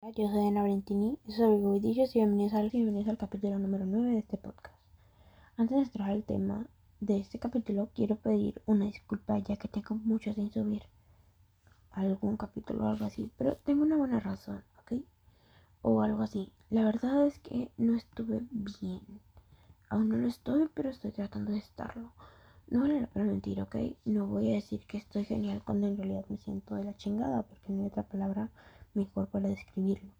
Yo soy Ana Valentini, soy Goidillos y bienvenidos al, bienvenidos al capítulo número 9 de este podcast. Antes de entrar al tema de este capítulo, quiero pedir una disculpa ya que tengo mucho sin subir algún capítulo o algo así, pero tengo una buena razón, ¿ok? O algo así. La verdad es que no estuve bien. Aún no lo estoy, pero estoy tratando de estarlo. No vale la pena mentir, ¿ok? No voy a decir que estoy genial cuando en realidad me siento de la chingada, porque no hay otra palabra mejor para describirlo.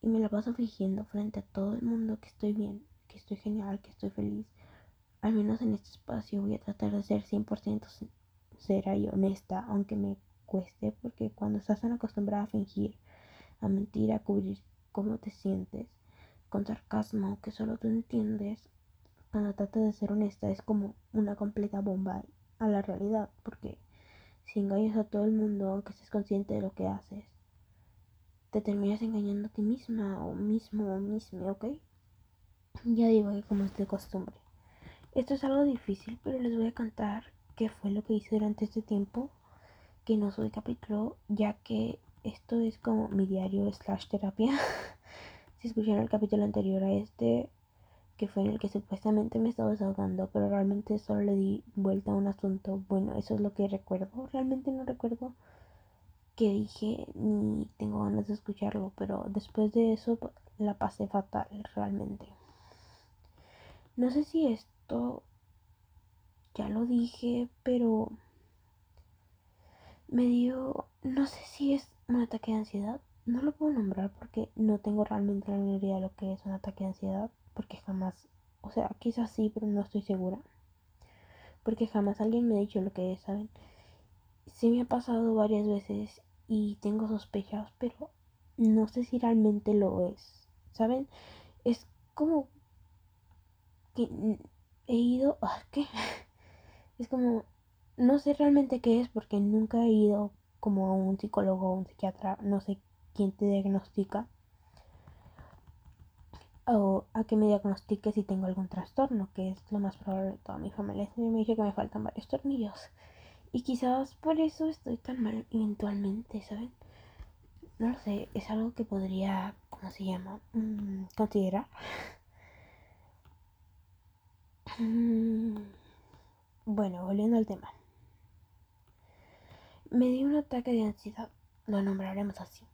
Y me la paso fingiendo frente a todo el mundo que estoy bien, que estoy genial, que estoy feliz. Al menos en este espacio voy a tratar de ser 100% sincera y honesta, aunque me cueste, porque cuando estás tan acostumbrada a fingir, a mentir, a cubrir cómo te sientes, con sarcasmo que solo tú entiendes, cuando tratas de ser honesta es como una completa bomba a la realidad, porque si engañas a todo el mundo, aunque estés consciente de lo que haces, te terminas engañando a ti misma o mismo o mismo, ¿ok? Ya digo que como es de costumbre. Esto es algo difícil, pero les voy a contar qué fue lo que hice durante este tiempo que no soy capítulo, ya que esto es como mi diario slash terapia. si escucharon el capítulo anterior a este, que fue en el que supuestamente me estaba desahogando, pero realmente solo le di vuelta a un asunto. Bueno, eso es lo que recuerdo. Realmente no recuerdo que dije ni tengo ganas de escucharlo, pero después de eso la pasé fatal realmente. No sé si esto ya lo dije, pero me dio, no sé si es un ataque de ansiedad. No lo puedo nombrar porque no tengo realmente la idea de lo que es un ataque de ansiedad, porque jamás, o sea, quizás sí, pero no estoy segura. Porque jamás alguien me ha dicho lo que es, ¿saben? sí me ha pasado varias veces y tengo sospechas, pero no sé si realmente lo es. ¿Saben? Es como que he ido... Ah, ¿Qué? Es como... No sé realmente qué es porque nunca he ido como a un psicólogo o un psiquiatra, no sé quién te diagnostica o a que me diagnostique si tengo algún trastorno, que es lo más probable de toda mi familia. Me dice que me faltan varios tornillos. Y quizás por eso estoy tan mal eventualmente, ¿saben? No lo sé, es algo que podría, ¿cómo se llama? Mm, considerar. Mm, bueno, volviendo al tema. Me dio un ataque de ansiedad, lo nombraremos así.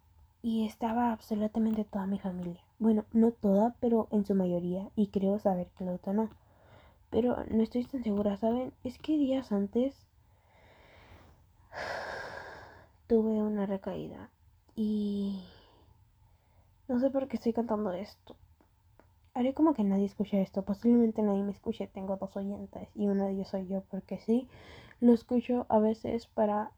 Y estaba absolutamente toda mi familia. Bueno, no toda, pero en su mayoría. Y creo saber que lo detonó. Pero no estoy tan segura, ¿saben? Es que días antes tuve una recaída y no sé por qué estoy cantando esto. Haré como que nadie escuche esto. Posiblemente nadie me escuche. Tengo dos oyentes y uno de ellos soy yo porque sí, lo escucho a veces para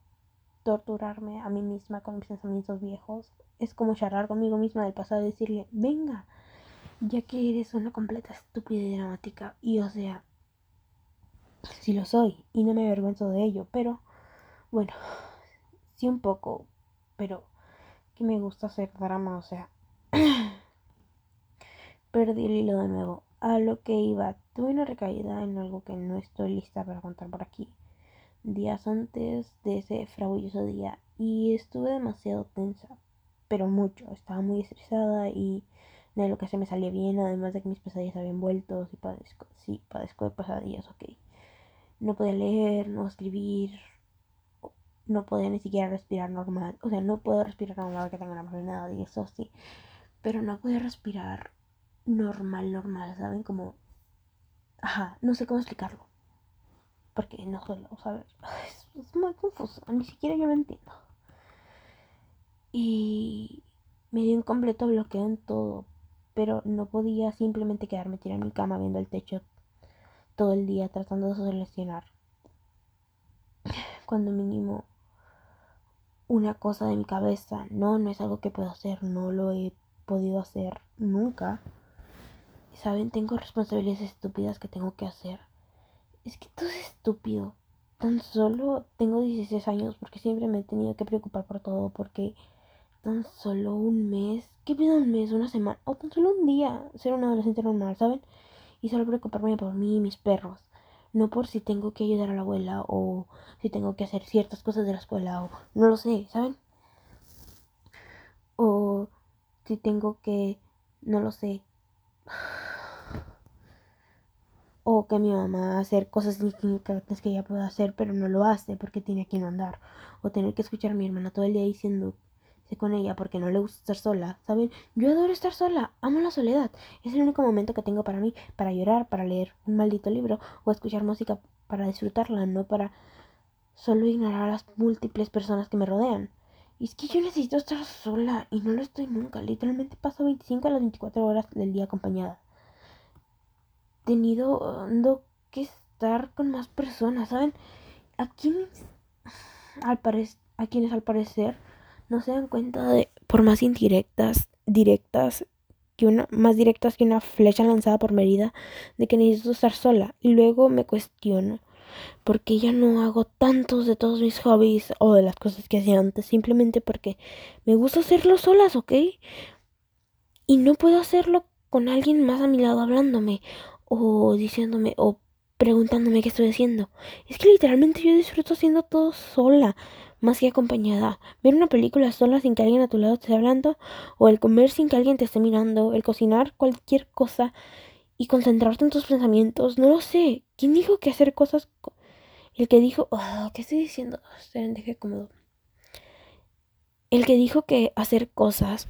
torturarme a mí misma con mis pensamientos viejos. Es como charlar conmigo misma del pasado y decirle, venga, ya que eres una completa estúpida y dramática. Y o sea, sí lo soy y no me avergüenzo de ello, pero bueno, sí un poco, pero que me gusta hacer drama, o sea, perdí el hilo de nuevo. A lo que iba, tuve una recaída en algo que no estoy lista para contar por aquí. Días antes de ese frauduloso día y estuve demasiado tensa, pero mucho. Estaba muy estresada y de lo que se me salía bien, además de que mis pesadillas habían vuelto. Sí, padezco, sí, padezco de pesadillas, ok. No podía leer, no escribir, no podía ni siquiera respirar normal. O sea, no puedo respirar normal que tengo una enfermedad y eso sí. Pero no podía respirar normal, normal, ¿saben? Como... Ajá, no sé cómo explicarlo. Porque no suelo saber. Es, es muy confuso. Ni siquiera yo lo entiendo. Y me dio un completo bloqueo en todo. Pero no podía simplemente quedarme tirada en mi cama viendo el techo todo el día tratando de solucionar. Cuando mínimo una cosa de mi cabeza. No, no es algo que puedo hacer, no lo he podido hacer nunca. Saben, tengo responsabilidades estúpidas que tengo que hacer. Es que todo es estúpido. Tan solo tengo 16 años porque siempre me he tenido que preocupar por todo. Porque tan solo un mes, ¿qué pido un mes? Una semana, o tan solo un día ser un adolescente normal, ¿saben? Y solo preocuparme por mí y mis perros no por si tengo que ayudar a la abuela o si tengo que hacer ciertas cosas de la escuela o no lo sé, ¿saben? O si tengo que, no lo sé, o que mi mamá hacer cosas insignificantes que ella pueda hacer, pero no lo hace porque tiene que mandar, o tener que escuchar a mi hermana todo el día diciendo con ella porque no le gusta estar sola, ¿saben? Yo adoro estar sola, amo la soledad. Es el único momento que tengo para mí, para llorar, para leer un maldito libro o escuchar música para disfrutarla, no para solo ignorar a las múltiples personas que me rodean. Y es que yo necesito estar sola y no lo estoy nunca. Literalmente paso 25 a las 24 horas del día acompañada. Tenido que estar con más personas, ¿saben? A quienes, al a quienes al parecer no se dan cuenta de, por más indirectas, directas, que una, más directas que una flecha lanzada por Merida, de que necesito estar sola. Y luego me cuestiono, ¿por qué ya no hago tantos de todos mis hobbies o de las cosas que hacía antes? Simplemente porque me gusta hacerlo solas, ¿ok? Y no puedo hacerlo con alguien más a mi lado hablándome o diciéndome o preguntándome qué estoy haciendo. Es que literalmente yo disfruto haciendo todo sola más que acompañada. Ver una película sola sin que alguien a tu lado esté hablando, o el comer sin que alguien te esté mirando, el cocinar cualquier cosa y concentrarte en tus pensamientos. No lo sé. ¿Quién dijo que hacer cosas... El que dijo... Oh, ¿Qué estoy diciendo? Deje cómodo. El que dijo que hacer cosas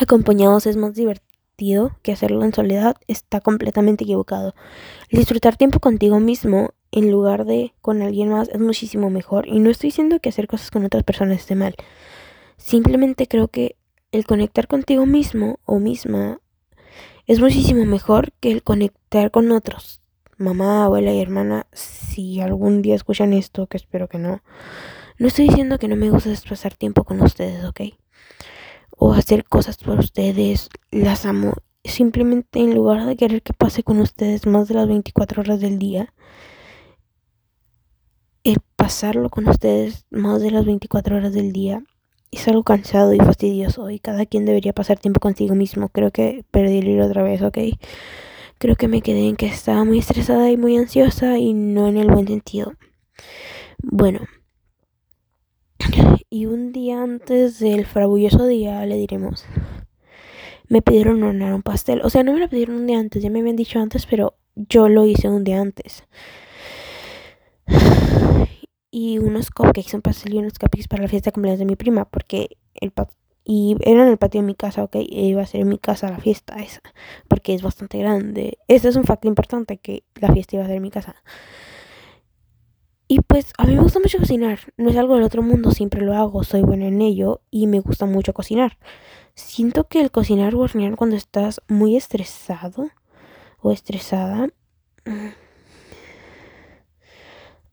acompañados es más divertido que hacerlo en soledad está completamente equivocado. disfrutar tiempo contigo mismo en lugar de con alguien más es muchísimo mejor. Y no estoy diciendo que hacer cosas con otras personas esté mal. Simplemente creo que el conectar contigo mismo o misma es muchísimo mejor que el conectar con otros. Mamá, abuela y hermana, si algún día escuchan esto, que espero que no, no estoy diciendo que no me gusta pasar tiempo con ustedes, ¿ok? O hacer cosas por ustedes, las amo. Simplemente en lugar de querer que pase con ustedes más de las 24 horas del día, pasarlo con ustedes más de las 24 horas del día es algo cansado y fastidioso y cada quien debería pasar tiempo consigo mismo. Creo que perdí el hilo otra vez, ¿ok? Creo que me quedé en que estaba muy estresada y muy ansiosa y no en el buen sentido. Bueno. Y un día antes del frabulloso día le diremos. Me pidieron hornear un pastel. O sea, no me lo pidieron un día antes, ya me habían dicho antes, pero yo lo hice un día antes y unos cupcakes, un pastel y unos cupcakes para la fiesta de cumpleaños de mi prima, porque el y era en el patio de mi casa, ok, e iba a ser en mi casa la fiesta esa, porque es bastante grande. Ese es un facto importante, que la fiesta iba a ser en mi casa. Y pues a mí me gusta mucho cocinar, no es algo del otro mundo, siempre lo hago, soy buena en ello y me gusta mucho cocinar. Siento que el cocinar o hornear cuando estás muy estresado o estresada...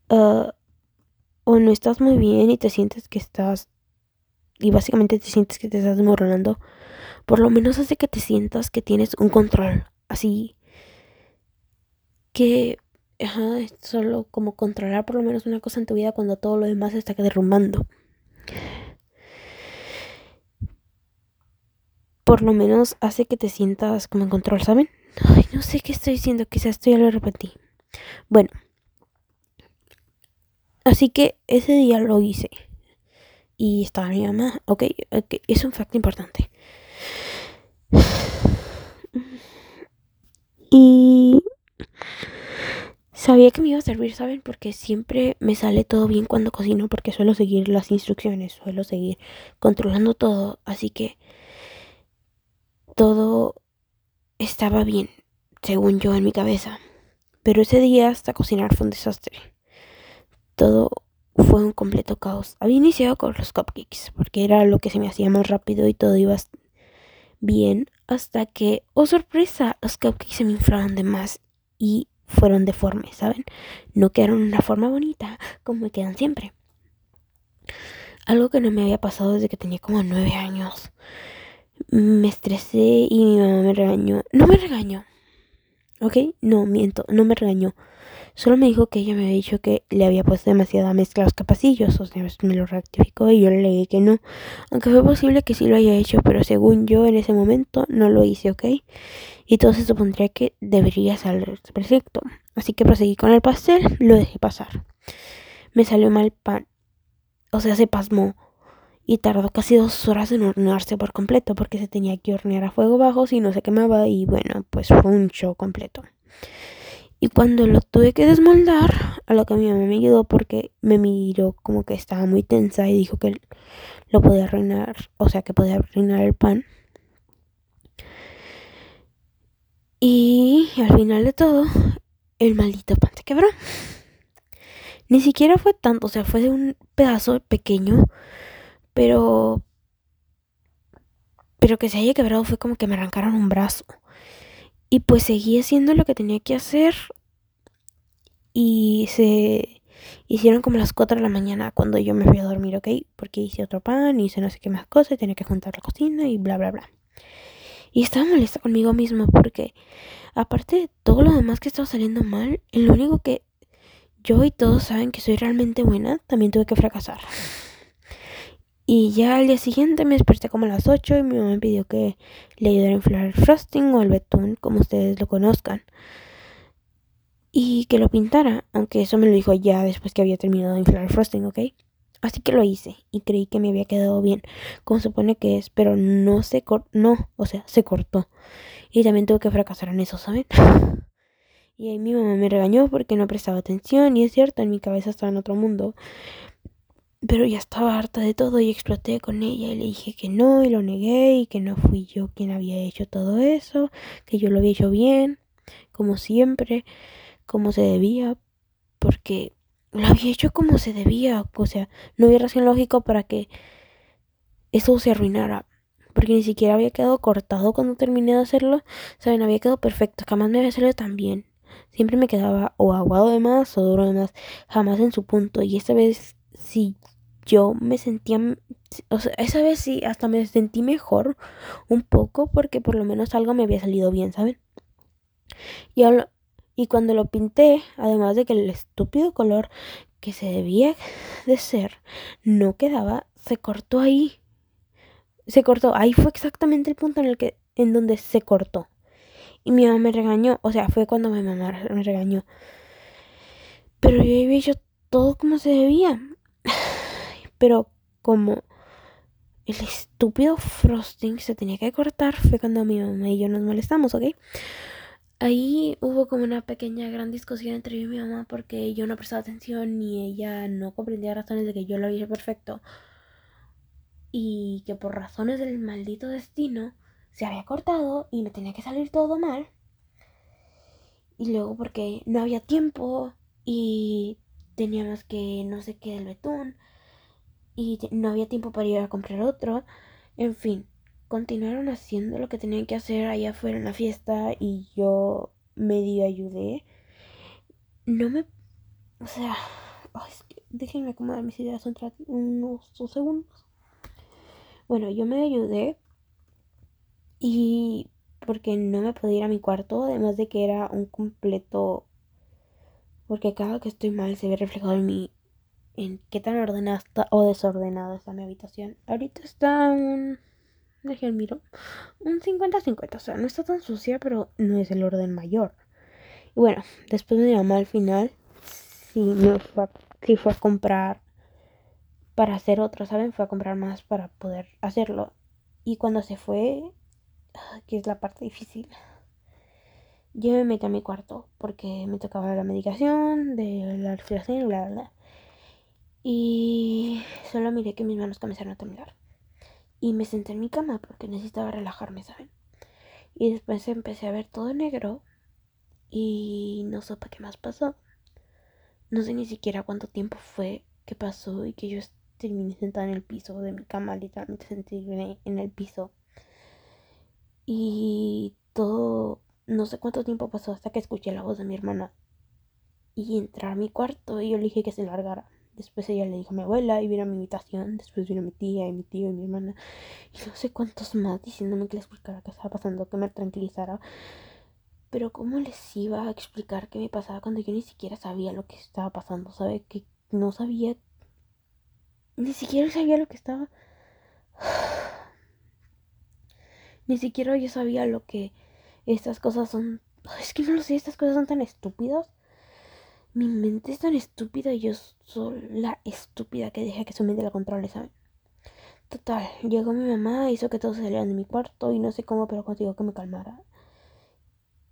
Uh, o no estás muy bien y te sientes que estás y básicamente te sientes que te estás desmoronando, por lo menos hace que te sientas que tienes un control, así que ajá, es solo como controlar por lo menos una cosa en tu vida cuando todo lo demás está derrumbando. Por lo menos hace que te sientas como en control, ¿saben? Ay, no sé qué estoy diciendo, quizás esto ya lo repetí. Bueno, Así que ese día lo hice. Y estaba mi mamá. Ok, okay. es un facto importante. Y sabía que me iba a servir, ¿saben? Porque siempre me sale todo bien cuando cocino porque suelo seguir las instrucciones, suelo seguir controlando todo, así que todo estaba bien, según yo en mi cabeza. Pero ese día hasta cocinar fue un desastre todo fue un completo caos. Había iniciado con los cupcakes, porque era lo que se me hacía más rápido y todo iba bien, hasta que, oh sorpresa, los cupcakes se me inflaron de más y fueron deformes, ¿saben? No quedaron una forma bonita como quedan siempre. Algo que no me había pasado desde que tenía como nueve años. Me estresé y mi mamá me regañó. No me regañó. ¿Ok? No, miento, no me regañó. Solo me dijo que ella me había dicho que le había puesto demasiada mezcla a los capacillos, o sea, me lo rectificó y yo le dije que no. Aunque fue posible que sí lo haya hecho, pero según yo en ese momento no lo hice, ¿ok? Y todo se supondría que debería salir perfecto. Así que proseguí con el pastel, lo dejé pasar. Me salió mal pan. O sea, se pasmó. y tardó casi dos horas en hornearse por completo porque se tenía que hornear a fuego bajo si no se quemaba y bueno, pues fue un show completo. Y cuando lo tuve que desmoldar, a lo que mi mamá me ayudó porque me miró como que estaba muy tensa y dijo que lo podía arruinar, o sea, que podía arruinar el pan. Y al final de todo, el maldito pan se quebró. Ni siquiera fue tanto, o sea, fue de un pedazo pequeño pero pero que se haya quebrado fue como que me arrancaron un brazo. Y pues seguí haciendo lo que tenía que hacer. Y se hicieron como las 4 de la mañana cuando yo me fui a dormir, ¿ok? Porque hice otro pan, hice no sé qué más cosas, tenía que juntar la cocina y bla, bla, bla. Y estaba molesta conmigo mismo porque, aparte de todo lo demás que estaba saliendo mal, lo único que yo y todos saben que soy realmente buena, también tuve que fracasar. Y ya al día siguiente me desperté como a las 8 y mi mamá me pidió que le ayudara a inflar el frosting o el betún, como ustedes lo conozcan. Y que lo pintara, aunque eso me lo dijo ya después que había terminado de inflar el frosting, ¿ok? Así que lo hice y creí que me había quedado bien, como supone que es, pero no se cortó, no, o sea, se cortó. Y también tuve que fracasar en eso, ¿saben? Y ahí mi mamá me regañó porque no prestaba atención y es cierto, en mi cabeza estaba en otro mundo. Pero ya estaba harta de todo y exploté con ella y le dije que no y lo negué y que no fui yo quien había hecho todo eso, que yo lo había hecho bien, como siempre, como se debía, porque lo había hecho como se debía, o sea, no había razón lógico para que eso se arruinara, porque ni siquiera había quedado cortado cuando terminé de hacerlo, saben, había quedado perfecto, jamás me había salido tan bien. Siempre me quedaba o aguado de más o duro de más, jamás en su punto. Y esta vez sí yo me sentía, esa vez sí, hasta me sentí mejor un poco porque por lo menos algo me había salido bien, ¿saben? Y, y cuando lo pinté, además de que el estúpido color que se debía de ser no quedaba, se cortó ahí. Se cortó, ahí fue exactamente el punto en el que en donde se cortó. Y mi mamá me regañó, o sea, fue cuando mi mamá me regañó. Pero yo había hecho todo como se debía. Pero como el estúpido frosting se tenía que cortar, fue cuando mi mamá y yo nos molestamos, ¿ok? Ahí hubo como una pequeña gran discusión entre yo y mi mamá porque yo no prestaba atención ni ella no comprendía razones de que yo lo había perfecto. Y que por razones del maldito destino se había cortado y me tenía que salir todo mal. Y luego porque no había tiempo y teníamos que no sé qué del betún y no había tiempo para ir a comprar otro. En fin, continuaron haciendo lo que tenían que hacer allá afuera en la fiesta y yo medio ayudé. No me... O sea... déjenme acomodar mis ideas unos dos segundos. Bueno, yo me ayudé y porque no me podía ir a mi cuarto, además de que era un completo... Porque cada que estoy mal se ve reflejado en mi en qué tan ordenada o desordenada está mi habitación. Ahorita está un. Dejen miro. Un 50-50. O sea, no está tan sucia, pero no es el orden mayor. Y bueno, después de mi mamá al final, sí, me fue, sí fue a comprar para hacer otro, ¿saben? Fue a comprar más para poder hacerlo. Y cuando se fue, ah, que es la parte difícil, yo me metí a mi cuarto porque me tocaba la medicación de la respiración y bla, bla, bla. Y solo miré que mis manos comenzaron a temblar. Y me senté en mi cama porque necesitaba relajarme, ¿saben? Y después empecé a ver todo negro y no supe qué más pasó. No sé ni siquiera cuánto tiempo fue que pasó y que yo terminé sentada en el piso de mi cama, literalmente sentí en el piso. Y todo, no sé cuánto tiempo pasó hasta que escuché la voz de mi hermana y entrar a mi cuarto y yo le dije que se largara. Después ella le dijo a mi abuela y vino a mi habitación. Después vino mi tía y mi tío y mi hermana. Y no sé cuántos más diciéndome que le explicara qué estaba pasando, que me tranquilizara. Pero ¿cómo les iba a explicar qué me pasaba cuando yo ni siquiera sabía lo que estaba pasando? ¿Sabe? Que no sabía... Ni siquiera sabía lo que estaba... Ni siquiera yo sabía lo que estas cosas son... Es que no lo sé, estas cosas son tan estúpidas. Mi mente es tan estúpida y yo soy la estúpida que deja que su mente la controle, ¿saben? Total, llegó mi mamá, hizo que todos salieran de mi cuarto y no sé cómo, pero contigo que me calmara.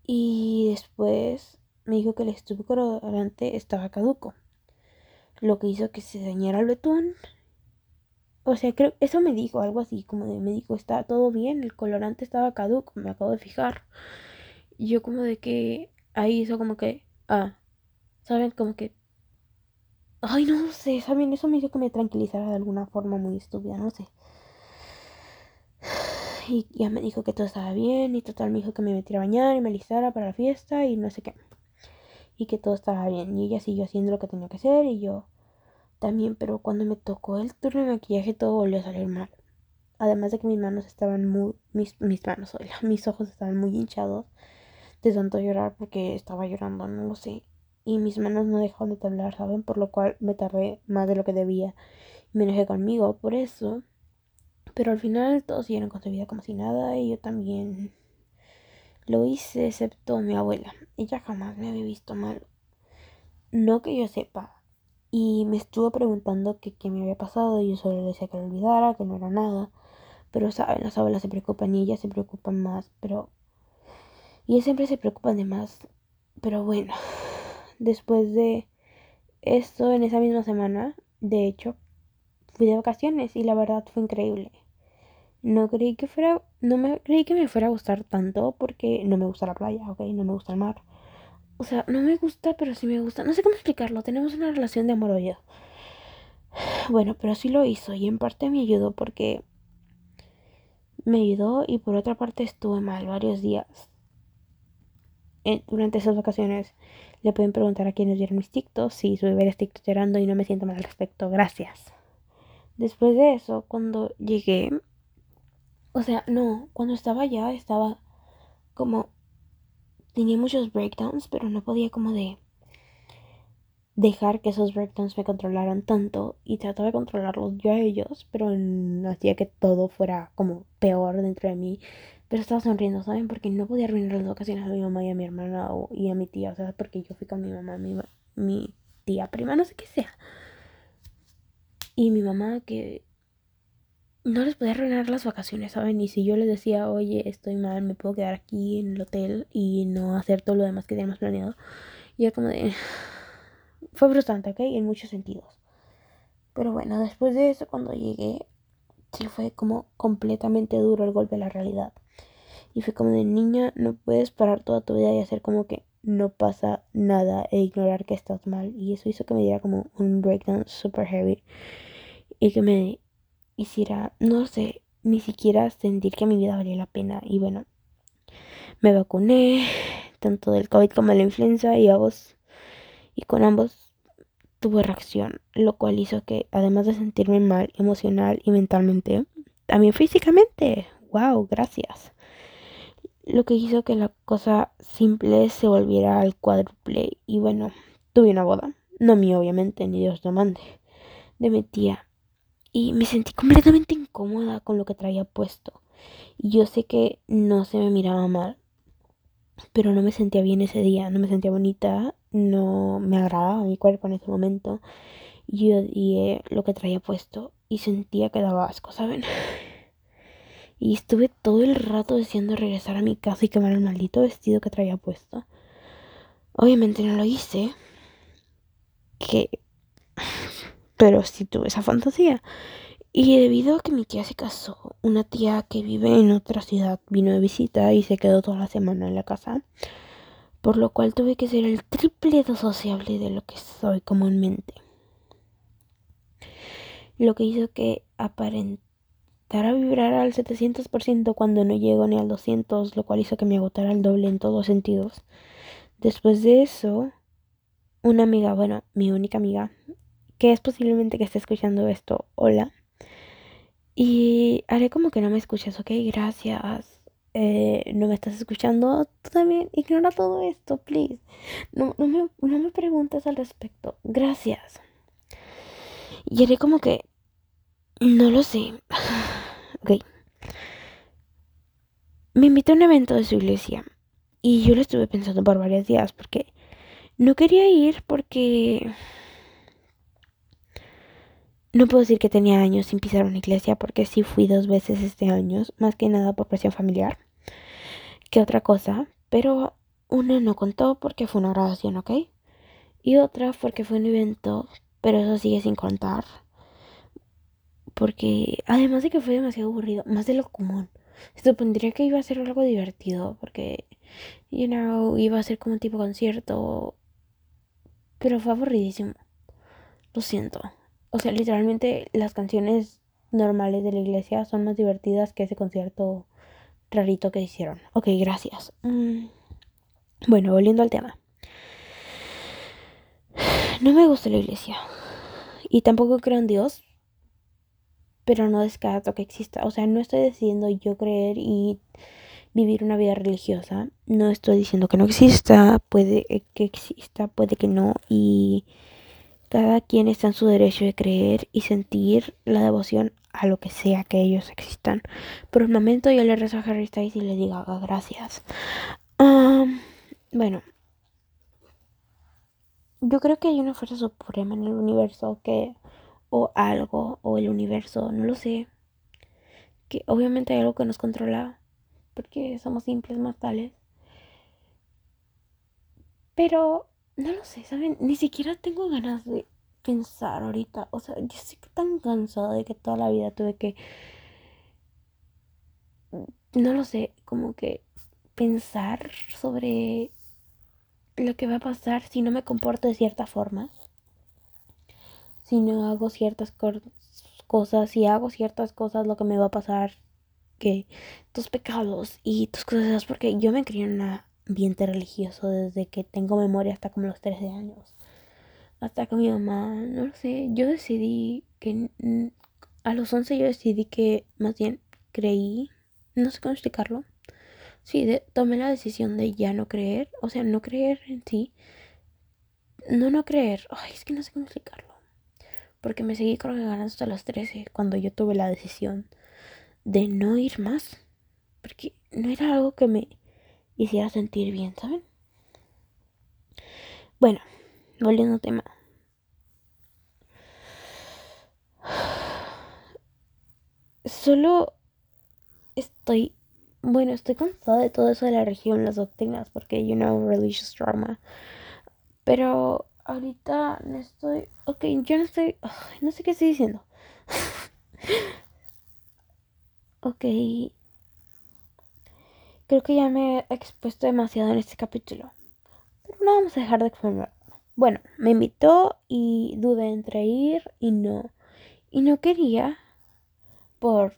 Y después me dijo que el estuvo colorante estaba caduco. Lo que hizo que se dañara el betún. O sea, creo, eso me dijo, algo así, como de, me dijo, está todo bien, el colorante estaba caduco, me acabo de fijar. Y yo como de que, ahí hizo como que, ah, ¿saben? Como que Ay, no sé, ¿saben? Eso me hizo que me tranquilizara de alguna forma muy estúpida, no sé. Y ya me dijo que todo estaba bien y total me dijo que me metiera a bañar y me alistara para la fiesta y no sé qué. Y que todo estaba bien. Y ella siguió haciendo lo que tenía que hacer y yo también, pero cuando me tocó el turno de maquillaje todo volvió a salir mal. Además de que mis manos estaban muy, mis, mis manos, mis ojos estaban muy hinchados de tanto llorar porque estaba llorando, no lo sé y mis manos no dejaron de temblar, ¿saben? Por lo cual me tardé más de lo que debía. Me enojé conmigo por eso. Pero al final todos siguieron con su vida como si nada y yo también lo hice, excepto mi abuela. Ella jamás me había visto mal. No que yo sepa. Y me estuvo preguntando qué me había pasado y yo solo le decía que lo olvidara, que no era nada. Pero saben, las abuelas se preocupan y ellas se preocupan más, pero... Y ellas siempre se preocupan de más. Pero bueno, después de esto, en esa misma semana, de hecho, fui de vacaciones y la verdad fue increíble. No creí que fuera, no me creí que me fuera a gustar tanto porque no me gusta la playa, ok, no me gusta el mar. O sea, no me gusta, pero sí me gusta. No sé cómo explicarlo. Tenemos una relación de amor-odio. Bueno, pero sí lo hizo y en parte me ayudó porque me ayudó y por otra parte estuve mal varios días. Durante esas vacaciones le pueden preguntar a quienes vieron mis TikToks si su bebé está llorando y no me siento mal al respecto. Gracias. Después de eso, cuando llegué, o sea, no, cuando estaba allá estaba como tenía muchos breakdowns, pero no podía como de dejar que esos breakdowns me controlaran tanto y trataba de controlarlos yo a ellos, pero hacía que todo fuera como peor dentro de mí pero estaba sonriendo, ¿saben? Porque no podía arruinar las ocasiones a mi mamá y a mi hermana y a mi tía. O sea, porque yo fui con mi mamá, mi, mi tía prima, no sé qué sea. Y mi mamá que no les podía arruinar las vacaciones, ¿saben? Y si yo les decía, oye, estoy mal, me puedo quedar aquí en el hotel y no hacer todo lo demás que teníamos planeado. Y era como de... Fue frustrante, ¿ok? En muchos sentidos. Pero bueno, después de eso, cuando llegué, sí fue como completamente duro el golpe a la realidad. Y fue como de niña, no puedes parar toda tu vida y hacer como que no pasa nada e ignorar que estás mal. Y eso hizo que me diera como un breakdown super heavy. Y que me hiciera, no sé, ni siquiera sentir que mi vida valía la pena. Y bueno, me vacuné, tanto del COVID como de la influenza, y ambos, y con ambos tuve reacción, lo cual hizo que, además de sentirme mal emocional y mentalmente, también físicamente, wow, gracias lo que hizo que la cosa simple se volviera al cuádruple. Y bueno, tuve una boda, no mía obviamente, ni Dios lo mande, de mi tía. Y me sentí completamente incómoda con lo que traía puesto. Y yo sé que no se me miraba mal, pero no me sentía bien ese día, no me sentía bonita, no me agradaba mi cuerpo en ese momento. Y yo odié lo que traía puesto y sentía que daba asco, ¿saben? Y estuve todo el rato deseando regresar a mi casa y quemar el maldito vestido que traía puesto. Obviamente no lo hice. Que... Pero sí tuve esa fantasía. Y debido a que mi tía se casó, una tía que vive en otra ciudad vino de visita y se quedó toda la semana en la casa. Por lo cual tuve que ser el triple de sociable de lo que soy comúnmente. Lo que hizo que aparentemente a vibrar al 700% cuando no llego ni al 200, lo cual hizo que me agotara el doble en todos sentidos. Después de eso, una amiga, bueno, mi única amiga, que es posiblemente que esté escuchando esto, hola. Y haré como que no me escuchas, ok, gracias. Eh, no me estás escuchando, tú también ignora todo esto, please. No, no, me, no me preguntes al respecto, gracias. Y haré como que no lo sé. Ok. Me invitó a un evento de su iglesia. Y yo lo estuve pensando por varios días porque no quería ir porque no puedo decir que tenía años sin pisar una iglesia porque sí fui dos veces este año, más que nada por presión familiar que otra cosa, pero una no contó porque fue una grabación, ¿ok? Y otra porque fue un evento, pero eso sigue sin contar. Porque además de que fue demasiado aburrido, más de lo común. Se supondría que iba a ser algo divertido, porque, you know, iba a ser como un tipo concierto. Pero fue aburridísimo. Lo siento. O sea, literalmente las canciones normales de la iglesia son más divertidas que ese concierto rarito que hicieron. Ok, gracias. Mm, bueno, volviendo al tema. No me gusta la iglesia. Y tampoco creo en Dios. Pero no descarto que exista. O sea, no estoy decidiendo yo creer y vivir una vida religiosa. No estoy diciendo que no exista. Puede que exista, puede que no. Y cada quien está en su derecho de creer y sentir la devoción a lo que sea que ellos existan. Por un momento yo le rezo a Harry Styles y le digo gracias. bueno, yo creo que hay una fuerza suprema en el universo que, o algo, o el universo, no lo sé. Que obviamente hay algo que nos controla, porque somos simples mortales. Pero no lo sé, ¿saben? Ni siquiera tengo ganas de pensar ahorita. O sea, yo estoy tan cansada de que toda la vida tuve que. No lo sé, como que pensar sobre lo que va a pasar si no me comporto de cierta forma. Si no hago ciertas cosas, si hago ciertas cosas, lo que me va a pasar, que tus pecados y tus cosas, porque yo me crié en una ambiente religioso desde que tengo memoria hasta como los 13 años. Hasta con mi mamá, no lo sé, yo decidí que a los 11 yo decidí que más bien creí, no sé cómo explicarlo. Sí, tomé la decisión de ya no creer, o sea, no creer en sí. No, no creer, ay, es que no sé cómo explicarlo. Porque me seguí ganas hasta los 13 cuando yo tuve la decisión de no ir más. Porque no era algo que me hiciera sentir bien, ¿saben? Bueno, volviendo al tema. Solo estoy, bueno, estoy cansada de todo eso de la religión, las doctrinas, porque, you know, religious drama. Pero ahorita no estoy, ok, yo no estoy, no sé qué estoy diciendo. ok, Creo que ya me he expuesto demasiado en este capítulo. Pero no vamos a dejar de exponer. Bueno, me invitó y dudé entre ir y no. Y no quería por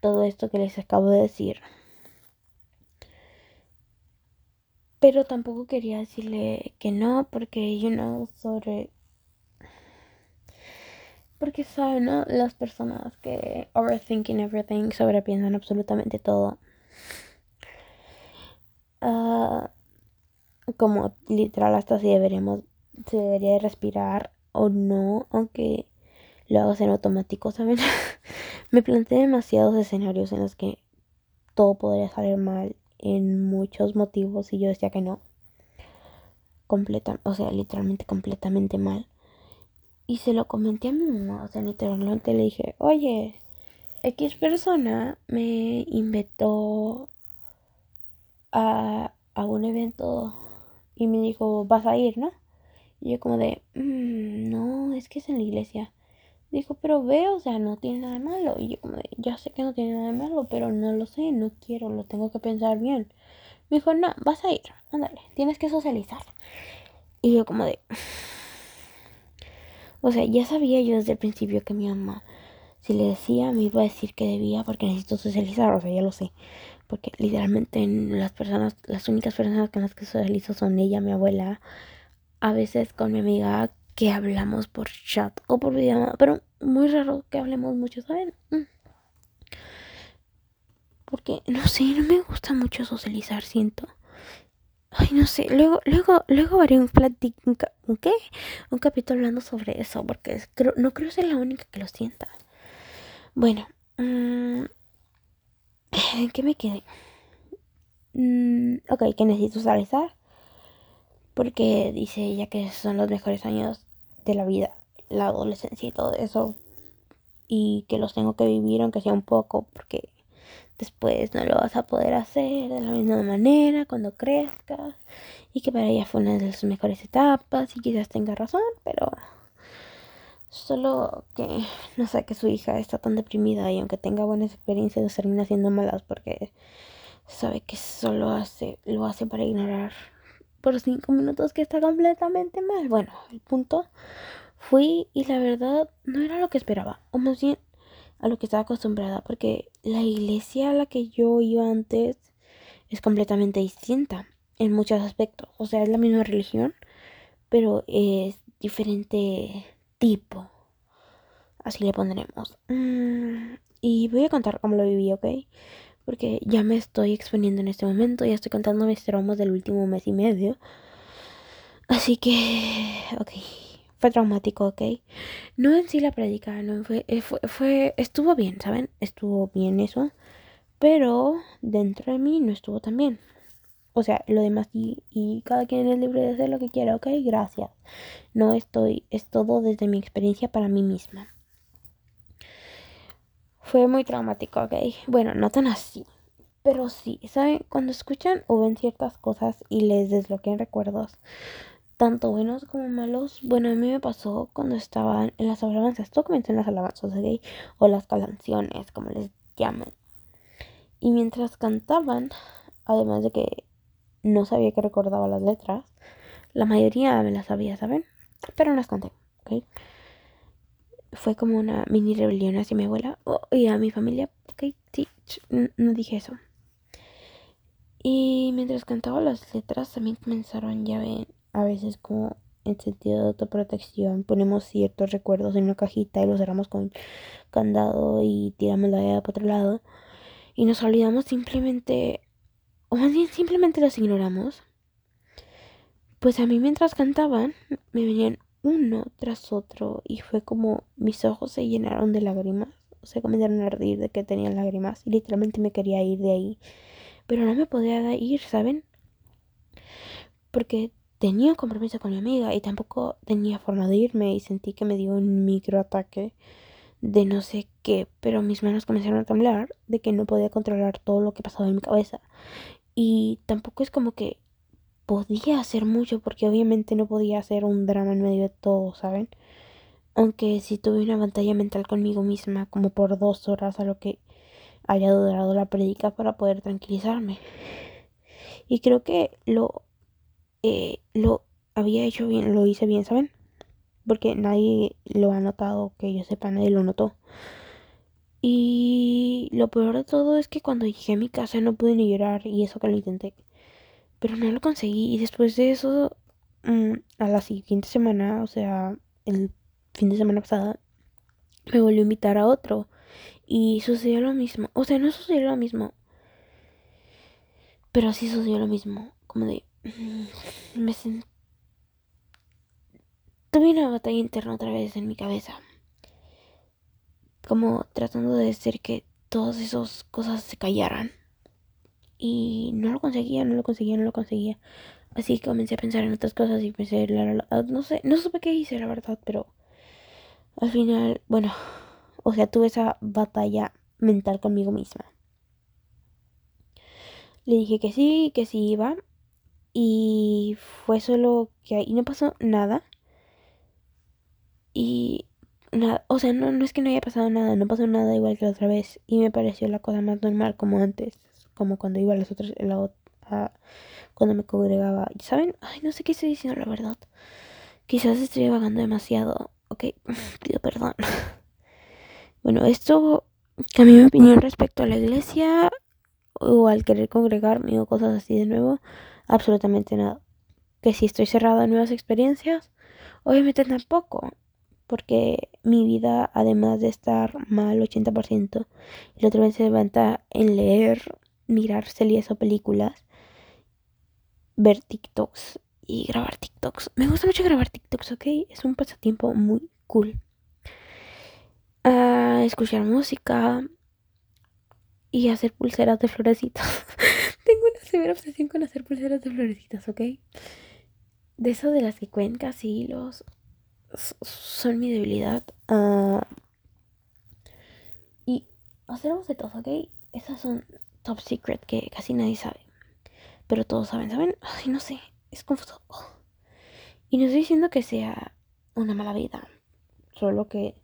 todo esto que les acabo de decir. Pero tampoco quería decirle que no porque, you know, sobre... Porque saben, ¿no? Las personas que overthinking everything, sobrepiensan absolutamente todo. Ah, como literal hasta si deberíamos, se debería respirar o no, aunque lo hago en automático, ¿saben? Me planteé demasiados escenarios en los que todo podría salir mal en muchos motivos y yo decía que no. Completa, o sea, literalmente completamente mal. Y se lo comenté a mi mamá, o sea, literalmente le dije, oye, X persona me inventó a, un evento y me dijo, vas a ir, ¿no? Y yo como de, mm, no, es que es en la iglesia. Dijo, pero ve, o sea, no tiene nada malo. Y yo como de, ya sé que no tiene nada de malo, pero no lo sé, no quiero, lo tengo que pensar bien. Me dijo, no, vas a ir, ándale, tienes que socializar. Y yo como de... O sea, ya sabía yo desde el principio que mi mamá, si le decía, me iba a decir que debía porque necesito socializar, o sea, ya lo sé porque literalmente las personas, las únicas personas con las que socializo son ella, mi abuela, a veces con mi amiga que hablamos por chat o por videollamada, pero muy raro que hablemos mucho, ¿saben? Mm. Porque no sé, no me gusta mucho socializar, siento. Ay, no sé, luego, luego, luego haré un un, ¿qué? Un capítulo hablando sobre eso, porque no creo ser la única que lo sienta. Bueno, mmm, ¿En qué me quedé? Mm, ok, que necesito socializar. Porque dice ella que son los mejores años de la vida, la adolescencia y todo eso. y que los tengo que vivir aunque sea un poco porque después no lo vas a poder hacer de la misma manera cuando crezcas y que para ella fue una de sus mejores etapas y quizás tenga razón, pero solo que no sé que su hija está tan deprimida y aunque tenga buenas experiencias termina siendo malas porque sabe que solo hace lo hace para ignorar por cinco minutos que está completamente mal. Bueno, el punto fui y la verdad no era lo que esperaba, o más bien a lo que estaba acostumbrada, porque la iglesia a la que yo iba antes es completamente distinta en muchos aspectos. O sea, es la misma religión, pero es diferente tipo. Así le pondremos. Mm, y voy a contar cómo lo viví, ¿ok? Porque ya me estoy exponiendo en este momento, ya estoy contando mis traumas del último mes y medio. Así que, ok, fue traumático, ¿ok? No en sí la predica, no fue, eh, fue, fue, estuvo bien, ¿saben? Estuvo bien eso, pero dentro de mí no estuvo tan bien. O sea, lo demás y, y cada quien es libre de hacer lo que quiera, ¿ok? Gracias. No estoy, es todo desde mi experiencia para mí misma. Fue muy traumático, ¿ok? Bueno, no tan así. Pero sí, ¿saben? Cuando escuchan o ven ciertas cosas y les desbloquean recuerdos, tanto buenos como malos, bueno, a mí me pasó cuando estaban en las alabanzas. Esto comenzó en las alabanzas, ¿ok? O las canciones, como les llaman. Y mientras cantaban, además de que no sabía que recordaba las letras, la mayoría me las sabía, ¿saben? Pero no las canté, ¿ok? Fue como una mini rebelión hacia mi abuela y a mi familia. No dije eso. Y mientras cantaba las letras también comenzaron, ya a veces como en sentido de autoprotección. Ponemos ciertos recuerdos en una cajita y los cerramos con candado y tiramos la idea para otro lado. Y nos olvidamos simplemente, o más bien simplemente los ignoramos. Pues a mí mientras cantaban me venían uno tras otro y fue como mis ojos se llenaron de lágrimas, o sea, comenzaron a arder de que tenía lágrimas y literalmente me quería ir de ahí, pero no me podía ir, ¿saben? Porque tenía un compromiso con mi amiga y tampoco tenía forma de irme y sentí que me dio un microataque de no sé qué, pero mis manos comenzaron a temblar de que no podía controlar todo lo que pasaba en mi cabeza. Y tampoco es como que podía hacer mucho porque obviamente no podía hacer un drama en medio de todo, ¿saben? Aunque si tuve una batalla mental conmigo misma como por dos horas a lo que haya durado la predica para poder tranquilizarme. Y creo que lo, eh, lo había hecho bien, lo hice bien, ¿saben? Porque nadie lo ha notado, que yo sepa, nadie lo notó. Y lo peor de todo es que cuando llegué a mi casa no pude ni llorar y eso que lo intenté pero no lo conseguí. Y después de eso, mm, a la siguiente semana, o sea, el fin de semana pasada, me volvió a invitar a otro. Y sucedió lo mismo. O sea, no sucedió lo mismo. Pero sí sucedió lo mismo. Como de... Mm, me sentí... Tuve una batalla interna otra vez en mi cabeza. Como tratando de hacer que todas esas cosas se callaran. Y no lo conseguía, no lo conseguía, no lo conseguía. Así que comencé a pensar en otras cosas y pensé, la, ah, no sé, no supe qué hice, la verdad, pero al final, bueno, o sea, tuve esa batalla mental conmigo misma. Le dije que sí, que sí iba. Y fue solo que ahí no pasó nada. Y nada, o sea, no, no es que no haya pasado nada, no pasó nada igual que la otra vez. Y me pareció la cosa más normal como antes como cuando iba a las otras, la, cuando me congregaba. ¿Saben? Ay, no sé qué estoy diciendo, la verdad. Quizás estoy vagando demasiado. Ok, pido perdón. Bueno, esto cambió mi opinión respecto a la iglesia o al querer congregarme o cosas así de nuevo. Absolutamente nada. Que si estoy cerrada a nuevas experiencias, obviamente tampoco. Porque mi vida, además de estar mal 80%, y la otra vez se levanta en leer mirar series o películas, ver TikToks y grabar TikToks. Me gusta mucho grabar TikToks, ¿ok? Es un pasatiempo muy cool. Escuchar música y hacer pulseras de florecitas. Tengo una severa obsesión con hacer pulseras de florecitas, ¿ok? De eso de las que cuencas y los son mi debilidad. Uh, hacer bocetos, ¿ok? Esas son top secret que casi nadie sabe. Pero todos saben, ¿saben? Ay, no sé, es confuso. Y no estoy diciendo que sea una mala vida, solo que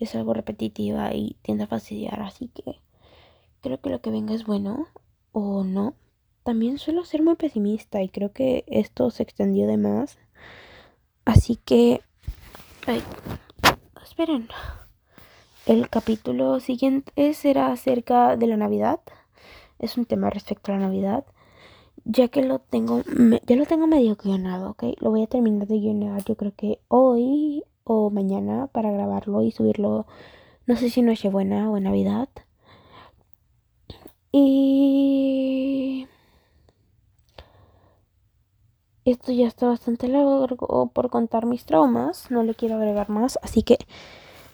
es algo repetitiva y tiende a fastidiar, así que creo que lo que venga es bueno o no. También suelo ser muy pesimista y creo que esto se extendió de más. Así que... Ay, esperen. El capítulo siguiente será acerca de la Navidad. Es un tema respecto a la Navidad. Ya que lo tengo, ya lo tengo medio guionado, ¿ok? Lo voy a terminar de guionar yo creo que hoy o mañana para grabarlo y subirlo. No sé si Nochebuena o en Navidad. Y... Esto ya está bastante largo por contar mis traumas. No le quiero agregar más. Así que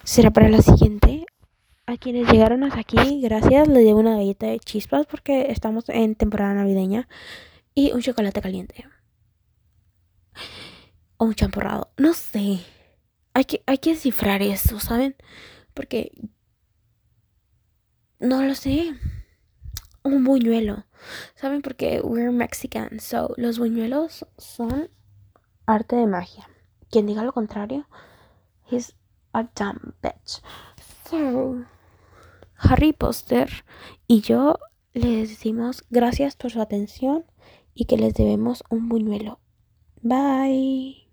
será para la siguiente. A quienes llegaron hasta aquí, gracias. Les llevo una galleta de chispas porque estamos en temporada navideña. Y un chocolate caliente. O un champurrado. No sé. Hay que, hay que descifrar eso, ¿saben? Porque... No lo sé un buñuelo. ¿Saben? Porque we're Mexican. So, los buñuelos son arte de magia. Quien diga lo contrario, he's a dumb bitch. So, Harry Potter y yo les decimos gracias por su atención y que les debemos un buñuelo. Bye.